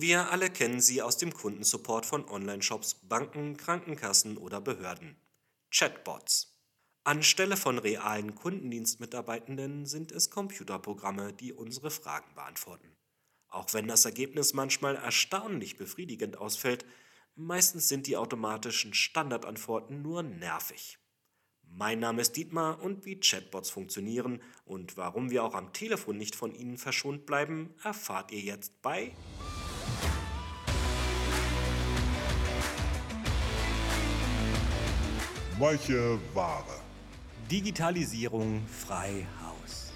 Wir alle kennen sie aus dem Kundensupport von Online-Shops, Banken, Krankenkassen oder Behörden. Chatbots. Anstelle von realen Kundendienstmitarbeitenden sind es Computerprogramme, die unsere Fragen beantworten. Auch wenn das Ergebnis manchmal erstaunlich befriedigend ausfällt, meistens sind die automatischen Standardantworten nur nervig. Mein Name ist Dietmar und wie Chatbots funktionieren und warum wir auch am Telefon nicht von ihnen verschont bleiben, erfahrt ihr jetzt bei Weiche Ware. Digitalisierung frei Haus.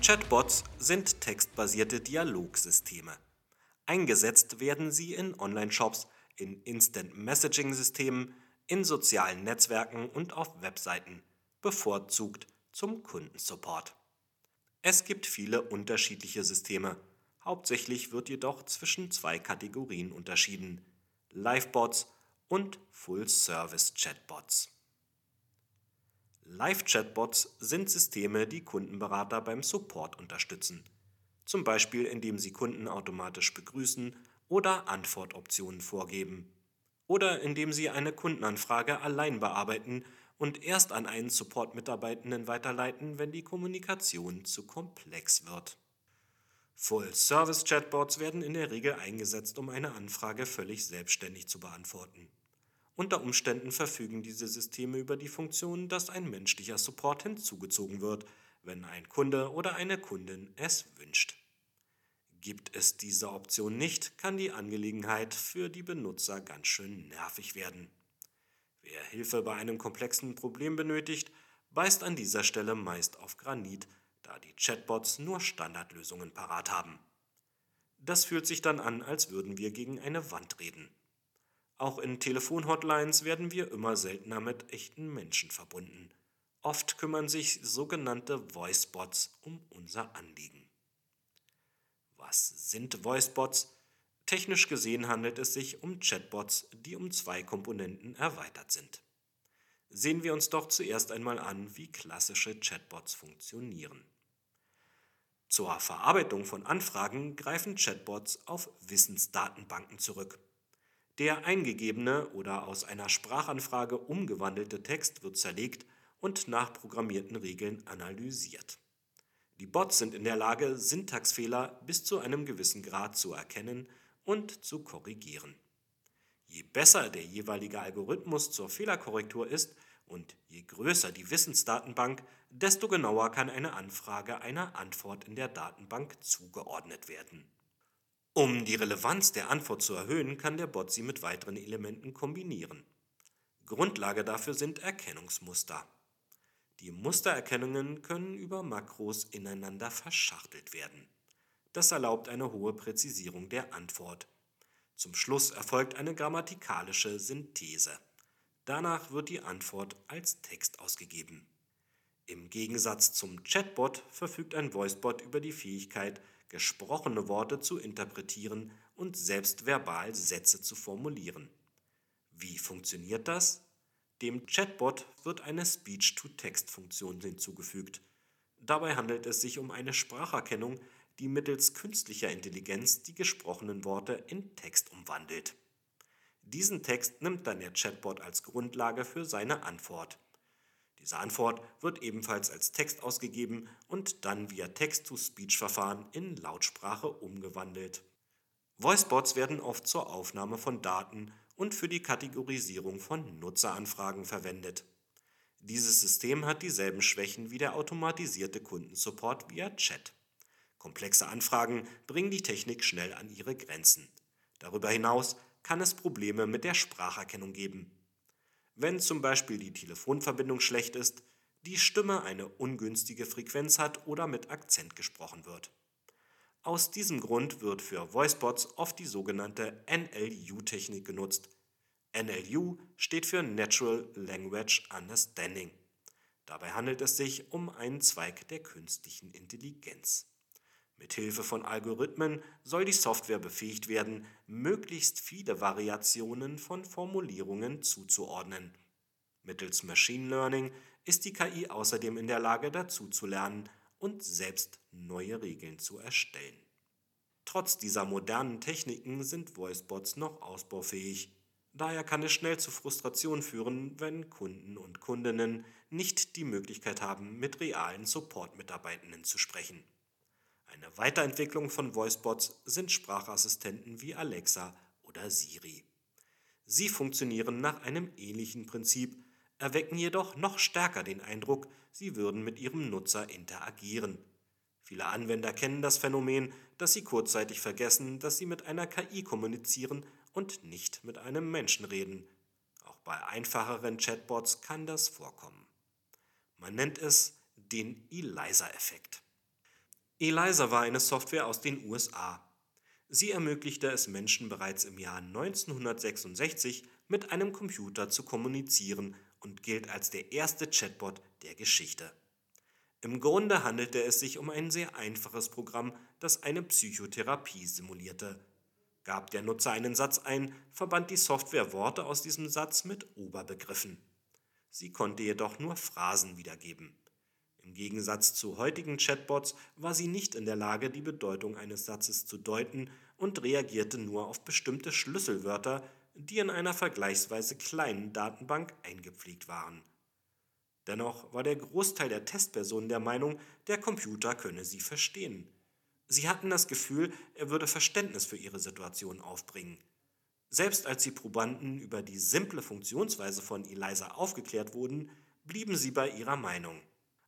Chatbots sind textbasierte Dialogsysteme. Eingesetzt werden sie in Online-Shops, in Instant-Messaging-Systemen, in sozialen Netzwerken und auf Webseiten, bevorzugt zum Kundensupport. Es gibt viele unterschiedliche Systeme. Hauptsächlich wird jedoch zwischen zwei Kategorien unterschieden: Livebots und Full-Service-Chatbots. Live-Chatbots sind Systeme, die Kundenberater beim Support unterstützen, zum Beispiel indem sie Kunden automatisch begrüßen oder Antwortoptionen vorgeben, oder indem sie eine Kundenanfrage allein bearbeiten und erst an einen Support-Mitarbeitenden weiterleiten, wenn die Kommunikation zu komplex wird. Full-Service-Chatbots werden in der Regel eingesetzt, um eine Anfrage völlig selbstständig zu beantworten. Unter Umständen verfügen diese Systeme über die Funktion, dass ein menschlicher Support hinzugezogen wird, wenn ein Kunde oder eine Kundin es wünscht. Gibt es diese Option nicht, kann die Angelegenheit für die Benutzer ganz schön nervig werden. Wer Hilfe bei einem komplexen Problem benötigt, beißt an dieser Stelle meist auf Granit, da die Chatbots nur Standardlösungen parat haben. Das fühlt sich dann an, als würden wir gegen eine Wand reden. Auch in Telefonhotlines werden wir immer seltener mit echten Menschen verbunden. Oft kümmern sich sogenannte Voicebots um unser Anliegen. Was sind Voicebots? Technisch gesehen handelt es sich um Chatbots, die um zwei Komponenten erweitert sind. Sehen wir uns doch zuerst einmal an, wie klassische Chatbots funktionieren. Zur Verarbeitung von Anfragen greifen Chatbots auf Wissensdatenbanken zurück. Der eingegebene oder aus einer Sprachanfrage umgewandelte Text wird zerlegt und nach programmierten Regeln analysiert. Die Bots sind in der Lage, Syntaxfehler bis zu einem gewissen Grad zu erkennen und zu korrigieren. Je besser der jeweilige Algorithmus zur Fehlerkorrektur ist und je größer die Wissensdatenbank, desto genauer kann eine Anfrage einer Antwort in der Datenbank zugeordnet werden. Um die Relevanz der Antwort zu erhöhen, kann der Bot sie mit weiteren Elementen kombinieren. Grundlage dafür sind Erkennungsmuster. Die Mustererkennungen können über Makros ineinander verschachtelt werden. Das erlaubt eine hohe Präzisierung der Antwort. Zum Schluss erfolgt eine grammatikalische Synthese. Danach wird die Antwort als Text ausgegeben. Im Gegensatz zum Chatbot verfügt ein Voicebot über die Fähigkeit, gesprochene Worte zu interpretieren und selbst verbal Sätze zu formulieren. Wie funktioniert das? Dem Chatbot wird eine Speech-to-Text-Funktion hinzugefügt. Dabei handelt es sich um eine Spracherkennung, die mittels künstlicher Intelligenz die gesprochenen Worte in Text umwandelt. Diesen Text nimmt dann der Chatbot als Grundlage für seine Antwort. Diese Antwort wird ebenfalls als Text ausgegeben und dann via Text-to-Speech-Verfahren in Lautsprache umgewandelt. Voicebots werden oft zur Aufnahme von Daten und für die Kategorisierung von Nutzeranfragen verwendet. Dieses System hat dieselben Schwächen wie der automatisierte Kundensupport via Chat. Komplexe Anfragen bringen die Technik schnell an ihre Grenzen. Darüber hinaus kann es Probleme mit der Spracherkennung geben wenn zum Beispiel die Telefonverbindung schlecht ist, die Stimme eine ungünstige Frequenz hat oder mit Akzent gesprochen wird. Aus diesem Grund wird für Voicebots oft die sogenannte NLU-Technik genutzt. NLU steht für Natural Language Understanding. Dabei handelt es sich um einen Zweig der künstlichen Intelligenz. Mithilfe von Algorithmen soll die Software befähigt werden, möglichst viele Variationen von Formulierungen zuzuordnen. Mittels Machine Learning ist die KI außerdem in der Lage dazu zu lernen und selbst neue Regeln zu erstellen. Trotz dieser modernen Techniken sind Voicebots noch ausbaufähig. Daher kann es schnell zu Frustration führen, wenn Kunden und Kundinnen nicht die Möglichkeit haben, mit realen Support-Mitarbeitenden zu sprechen. Eine Weiterentwicklung von Voicebots sind Sprachassistenten wie Alexa oder Siri. Sie funktionieren nach einem ähnlichen Prinzip, erwecken jedoch noch stärker den Eindruck, sie würden mit ihrem Nutzer interagieren. Viele Anwender kennen das Phänomen, dass sie kurzzeitig vergessen, dass sie mit einer KI kommunizieren und nicht mit einem Menschen reden. Auch bei einfacheren Chatbots kann das vorkommen. Man nennt es den ELISA-Effekt. ELISA war eine Software aus den USA. Sie ermöglichte es Menschen bereits im Jahr 1966 mit einem Computer zu kommunizieren und gilt als der erste Chatbot der Geschichte. Im Grunde handelte es sich um ein sehr einfaches Programm, das eine Psychotherapie simulierte. Gab der Nutzer einen Satz ein, verband die Software Worte aus diesem Satz mit Oberbegriffen. Sie konnte jedoch nur Phrasen wiedergeben. Im Gegensatz zu heutigen Chatbots war sie nicht in der Lage, die Bedeutung eines Satzes zu deuten und reagierte nur auf bestimmte Schlüsselwörter, die in einer vergleichsweise kleinen Datenbank eingepflegt waren. Dennoch war der Großteil der Testpersonen der Meinung, der Computer könne sie verstehen. Sie hatten das Gefühl, er würde Verständnis für ihre Situation aufbringen. Selbst als die Probanden über die simple Funktionsweise von ELISA aufgeklärt wurden, blieben sie bei ihrer Meinung.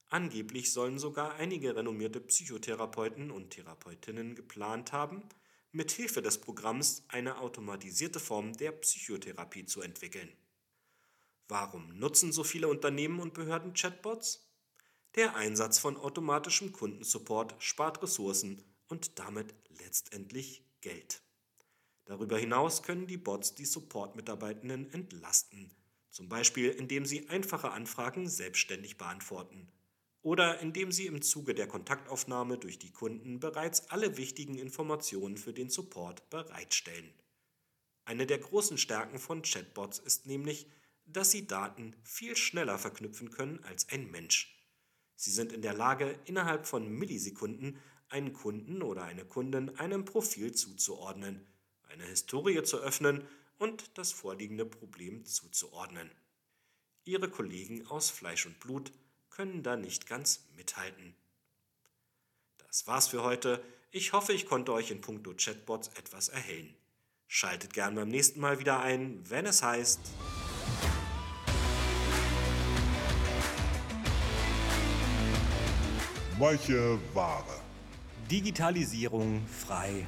Angeblich sollen sogar einige renommierte Psychotherapeuten und Therapeutinnen geplant haben, mit Hilfe des Programms eine automatisierte Form der Psychotherapie zu entwickeln. Warum nutzen so viele Unternehmen und Behörden Chatbots? Der Einsatz von automatischem Kundensupport spart Ressourcen und damit letztendlich Geld. Darüber hinaus können die Bots die Support-Mitarbeitenden entlasten, zum Beispiel indem sie einfache Anfragen selbstständig beantworten oder indem sie im Zuge der Kontaktaufnahme durch die Kunden bereits alle wichtigen Informationen für den Support bereitstellen. Eine der großen Stärken von Chatbots ist nämlich, dass sie Daten viel schneller verknüpfen können als ein Mensch. Sie sind in der Lage, innerhalb von Millisekunden einen Kunden oder eine Kundin einem Profil zuzuordnen, eine Historie zu öffnen und das vorliegende Problem zuzuordnen. Ihre Kollegen aus Fleisch und Blut können da nicht ganz mithalten. Das war's für heute. Ich hoffe, ich konnte euch in puncto Chatbots etwas erhellen. Schaltet gern beim nächsten Mal wieder ein, wenn es heißt. Weiche Ware. Digitalisierung frei.